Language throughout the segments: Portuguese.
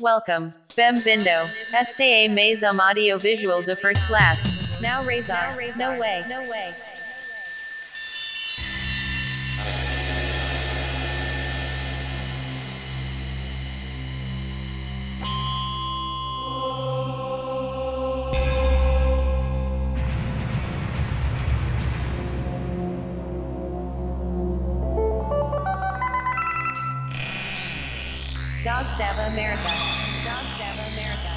Welcome. Bem-vindo. Este é mais um audiovisual de first class. Now Razor. No way. No way. Dog Sava America. Dog Sava America.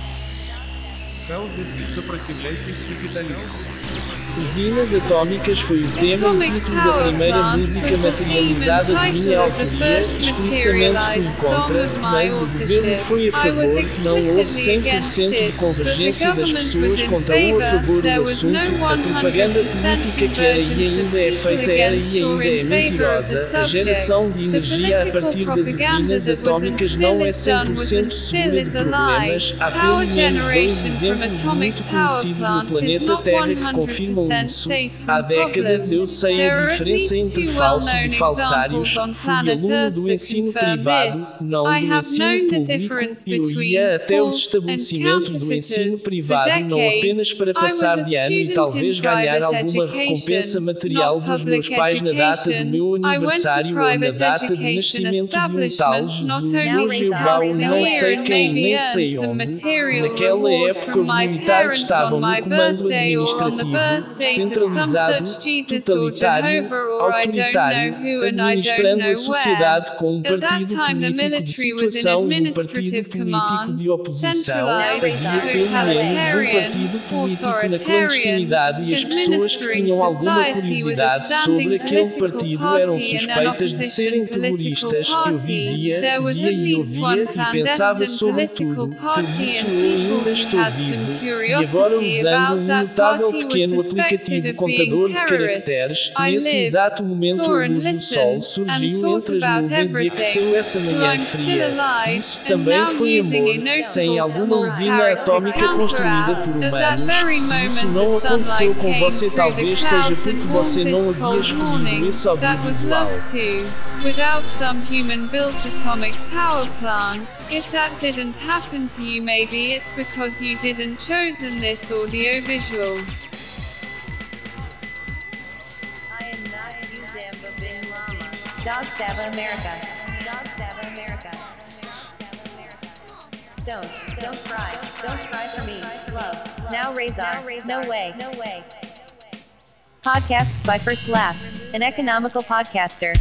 Usinas Atômicas foi o tema e título da primeira música materializada de minha autoria, explicitamente fui contra, mas o governo foi a favor, não houve 100% de convergência das pessoas contra ou a favor do assunto, a propaganda política que era e ainda é feita era e ainda é mentirosa, a geração de energia a partir das usinas atômicas não é 100% segura de problemas, há pelo menos dois exemplos muito conhecidos no planeta Terra que confirmam isso. Há décadas eu sei a diferença entre falsos e falsários. Fui aluno do ensino privado, não do ensino público. Eu ia até os estabelecimentos do ensino privado não apenas para passar de ano e talvez ganhar alguma recompensa material dos meus pais na data do meu aniversário ou na data de nascimento de um tal Jesus ou Jeová ou não sei quem nem sei onde. Naquela época os militares estavam no comando administrativo centralizado, totalitário, autoritário, administrando a sociedade com um partido político de situação e um partido político de oposição. Havia pelo menos um partido político na clandestinidade e as pessoas que tinham alguma curiosidade sobre aquele partido eram suspeitas de serem terroristas. Eu vivia, via e ouvia e pensava sobre tudo. Por isso eu ainda estou vivo. E agora usando um notável pequeno aplicativo contador de caracteres, nesse exato momento a luz do sol surgiu entre as nuvens e aqueceu essa manhã fria. Isso também foi amor, sem alguma usina atômica construída por humanos. Se isso não aconteceu com você, talvez seja porque você não havia escolhido esse audiovisual. Without some human built atomic power plant, if that didn't happen to you, maybe it's because you didn't chosen this audio visual. I am not Uzamba bin Lama. Dog Sava America. Dog Sava America. Don't, don't cry. Don't cry for me. Love. Now Razor. No way. No way. Podcasts by First Class, an economical podcaster.